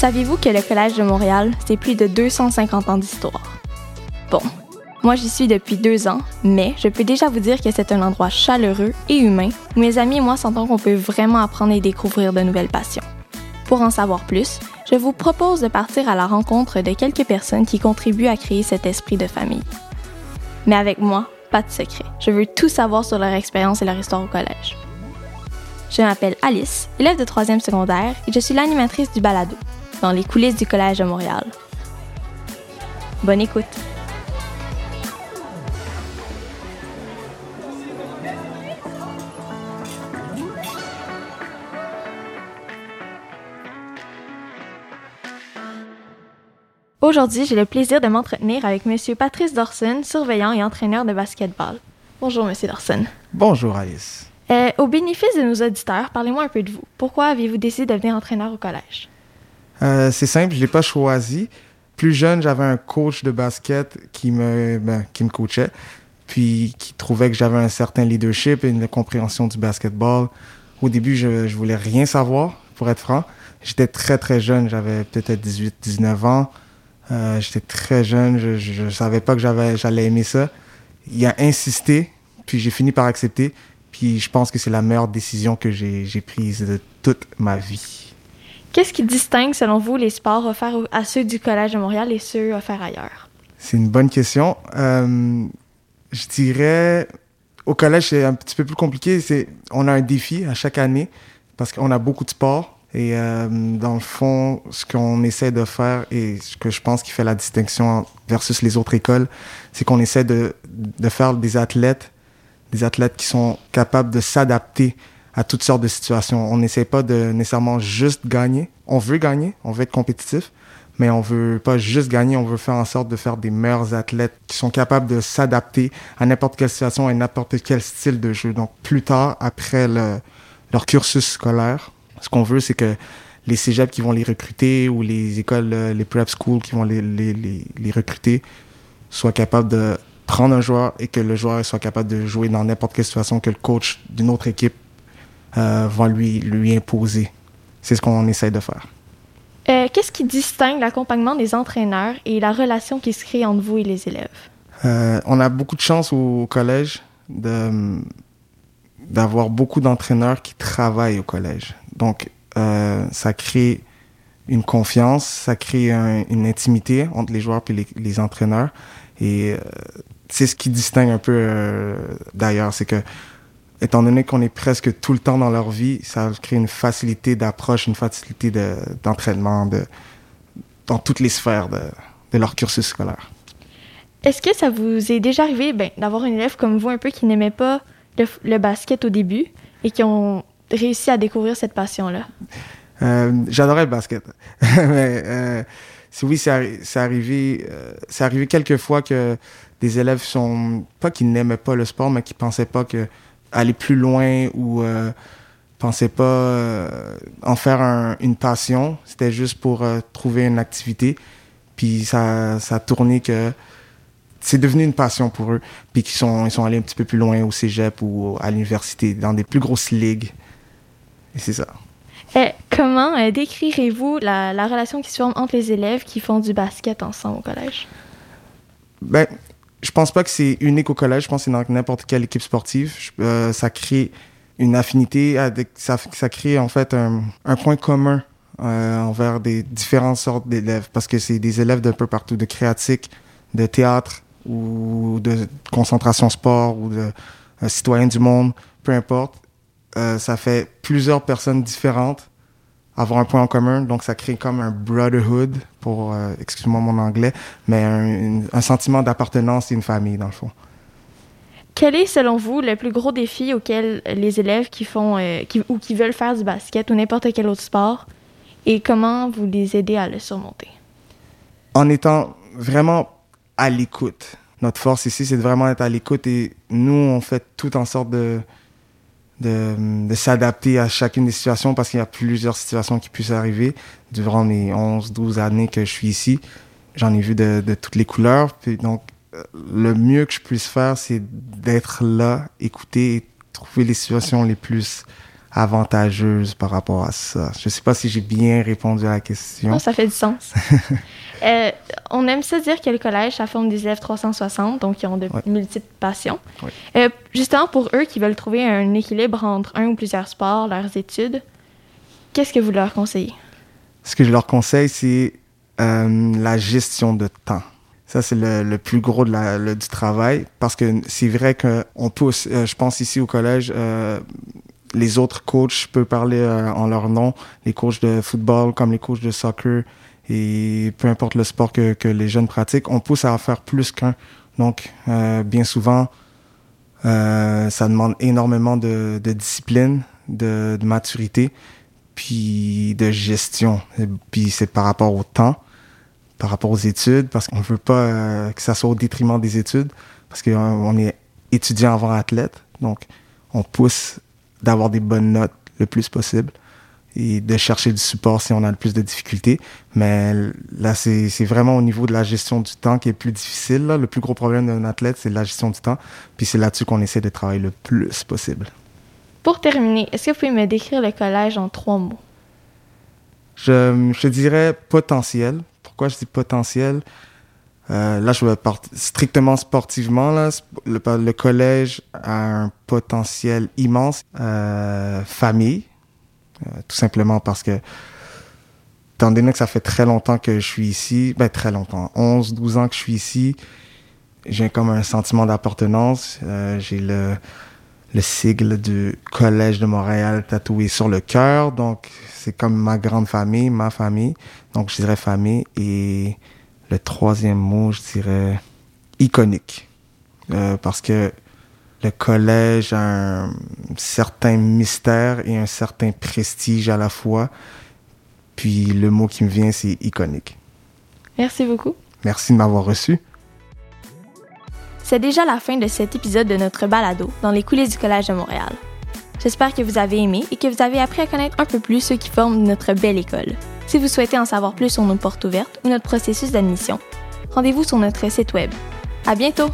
Saviez-vous que le Collège de Montréal, c'est plus de 250 ans d'histoire? Bon, moi j'y suis depuis deux ans, mais je peux déjà vous dire que c'est un endroit chaleureux et humain où mes amis et moi sentons qu'on peut vraiment apprendre et découvrir de nouvelles passions. Pour en savoir plus, je vous propose de partir à la rencontre de quelques personnes qui contribuent à créer cet esprit de famille. Mais avec moi, pas de secret. Je veux tout savoir sur leur expérience et leur histoire au collège. Je m'appelle Alice, élève de troisième secondaire, et je suis l'animatrice du balado, dans les coulisses du Collège de Montréal. Bonne écoute! Aujourd'hui, j'ai le plaisir de m'entretenir avec M. Patrice Dorson, surveillant et entraîneur de basketball. Bonjour, M. Dorson. Bonjour, Alice. Euh, au bénéfice de nos auditeurs, parlez-moi un peu de vous. Pourquoi avez-vous décidé de devenir entraîneur au collège? Euh, c'est simple, je l'ai pas choisi. Plus jeune, j'avais un coach de basket qui me, ben, qui me coachait, puis qui trouvait que j'avais un certain leadership et une compréhension du basketball. Au début, je, ne voulais rien savoir, pour être franc. J'étais très, très jeune, j'avais peut-être 18, 19 ans. Euh, j'étais très jeune, je ne savais pas que j'allais aimer ça. Il a insisté, puis j'ai fini par accepter. Puis je pense que c'est la meilleure décision que j'ai prise de toute ma vie. Qu'est-ce qui distingue, selon vous, les sports offerts à ceux du Collège de Montréal et ceux offerts ailleurs? C'est une bonne question. Euh, je dirais, au collège, c'est un petit peu plus compliqué. On a un défi à chaque année parce qu'on a beaucoup de sports. Et euh, dans le fond, ce qu'on essaie de faire et ce que je pense qui fait la distinction versus les autres écoles, c'est qu'on essaie de, de faire des athlètes, des athlètes qui sont capables de s'adapter à toutes sortes de situations. On n'essaie pas de nécessairement juste gagner. On veut gagner, on veut être compétitif, mais on veut pas juste gagner, on veut faire en sorte de faire des meilleurs athlètes qui sont capables de s'adapter à n'importe quelle situation et n'importe quel style de jeu. Donc plus tard, après le, leur cursus scolaire, ce qu'on veut, c'est que les cégeps qui vont les recruter ou les écoles, euh, les prep schools qui vont les, recruter soient capables de prendre un joueur et que le joueur soit capable de jouer dans n'importe quelle situation que le coach d'une autre équipe euh, va lui, lui imposer. C'est ce qu'on essaie de faire. Euh, Qu'est-ce qui distingue l'accompagnement des entraîneurs et la relation qui se crée entre vous et les élèves? Euh, on a beaucoup de chance au, collège d'avoir beaucoup d'entraîneurs qui travaillent au collège. Donc, euh, ça crée une confiance, ça crée une intimité entre les joueurs et les, les entraîneurs. Et c'est ce qui distingue un peu d'ailleurs, c'est que étant donné qu'on est presque tout le temps dans leur vie, ça crée une facilité d'approche, une facilité d'entraînement de, dans toutes les sphères de, de leur cursus scolaire. Est-ce que ça vous est déjà arrivé ben, d'avoir un élève comme vous un peu qui n'aimait pas le, le, basket au début et qui ont réussi à découvrir cette passion-là? Euh, J'adorais le basket. Mais euh, oui, c'est arrivé, euh, arrivé quelques fois que des élèves sont pas qu'ils n'aimaient pas le sport, mais qui pensaient pas que aller plus loin ou euh, pensaient pas euh, en faire un, une passion. C'était juste pour euh, trouver une activité. Puis ça, ça a tourné que c'est devenu une passion pour eux. Puis qu'ils sont, ils sont allés un petit peu plus loin au cégep ou à l'université, dans des plus grosses ligues. Et c'est ça. Et comment euh, décrirez-vous la, la, relation qui se forme entre les élèves qui font du basket ensemble au collège? Ben, je pense pas que c'est unique au collège. Je pense que c'est dans n'importe quelle équipe sportive. Euh, ça crée une affinité, avec, ça, ça crée en fait un, un point commun euh, envers des différentes sortes d'élèves parce que c'est des élèves d'un peu partout, de créatique, de théâtre ou de concentration sport ou de euh, citoyens du monde, peu importe. Euh, ça fait plusieurs personnes différentes avoir un point en commun. Donc, ça crée comme un brotherhood, pour, euh, excuse-moi mon anglais, mais un, un sentiment d'appartenance et une famille, dans le fond. Quel est, selon vous, le plus gros défi auquel les élèves qui font euh, qui, ou qui veulent faire du basket ou n'importe quel autre sport et comment vous les aidez à le surmonter? En étant vraiment à l'écoute. Notre force ici, c'est de vraiment être à l'écoute et nous, on fait tout en sorte de, de, de s'adapter à chacune des situations parce qu'il y a plusieurs situations qui puissent arriver durant mes 11, 12 années que je suis ici. J'en ai vu de, de, toutes les couleurs. Puis donc, euh, le mieux que je puisse faire, c'est d'être là, écouter et trouver les situations les plus avantageuse par rapport à ça. Je sais pas si j'ai bien répondu à la question. Oh, ça fait du sens. euh, on aime ça dire que le collège, ça forme des élèves 360, donc qui ont de Ouais. multiples passions. Ouais. Euh, justement, pour eux qui veulent trouver un équilibre entre un ou plusieurs sports, leurs études, qu'est-ce que vous leur conseillez? Ce que je leur conseille, c'est euh, la gestion de temps. Ça, c'est le, le plus gros de la, le- du travail parce que c'est vrai qu'on pousse, je pense ici au collège, les autres coachs, je peux parler euh, en leur nom, les coachs de football comme les coachs de soccer et peu importe le sport que, les jeunes pratiquent, on pousse à en faire plus qu'un. Donc, euh, bien souvent, euh, ça demande énormément de, discipline, de, maturité puis de gestion. Et Puis c'est par rapport au temps, par rapport aux études, parce qu'on veut pas que ça soit au détriment des études, parce qu'on on est étudiant avant athlète, donc on pousse d'avoir des bonnes notes le plus possible et de chercher du support si on a le plus de difficultés. Mais là, c'est vraiment au niveau de la gestion du temps qui est plus difficile. là. Le plus gros problème d'un athlète, c'est la gestion du temps. Puis c'est là-dessus qu'on essaie de travailler le plus possible. Pour terminer, est-ce que vous pouvez me décrire le collège en trois mots? Je, je dirais potentiel. Pourquoi je dis potentiel? Euh, là, je partir strictement sportivement. Là, le, collège a un potentiel immense. Euh, famille, euh, tout simplement parce que, étant donné que ça fait très longtemps que je suis ici, ben très longtemps, 11, 12 ans que je suis ici, j'ai comme un sentiment d'appartenance. J'ai le, le sigle du Collège de Montréal tatoué sur le cœur. Donc, c'est comme ma grande famille, ma famille. Donc, je dirais famille. Et le troisième mot, je dirais iconique. Euh, parce que le collège a un certain mystère et un certain prestige à la fois. Puis le mot qui me vient, c'est iconique. Merci beaucoup. Merci de m'avoir reçu. C'est déjà la fin de cet épisode de notre balado dans les coulisses du Collège de Montréal. J'espère que vous avez aimé et que vous avez appris à connaître un peu plus ceux qui forment notre belle école. Si vous souhaitez en savoir plus sur nos portes ouvertes ou notre processus d'admission, rendez-vous sur notre site web. À bientôt!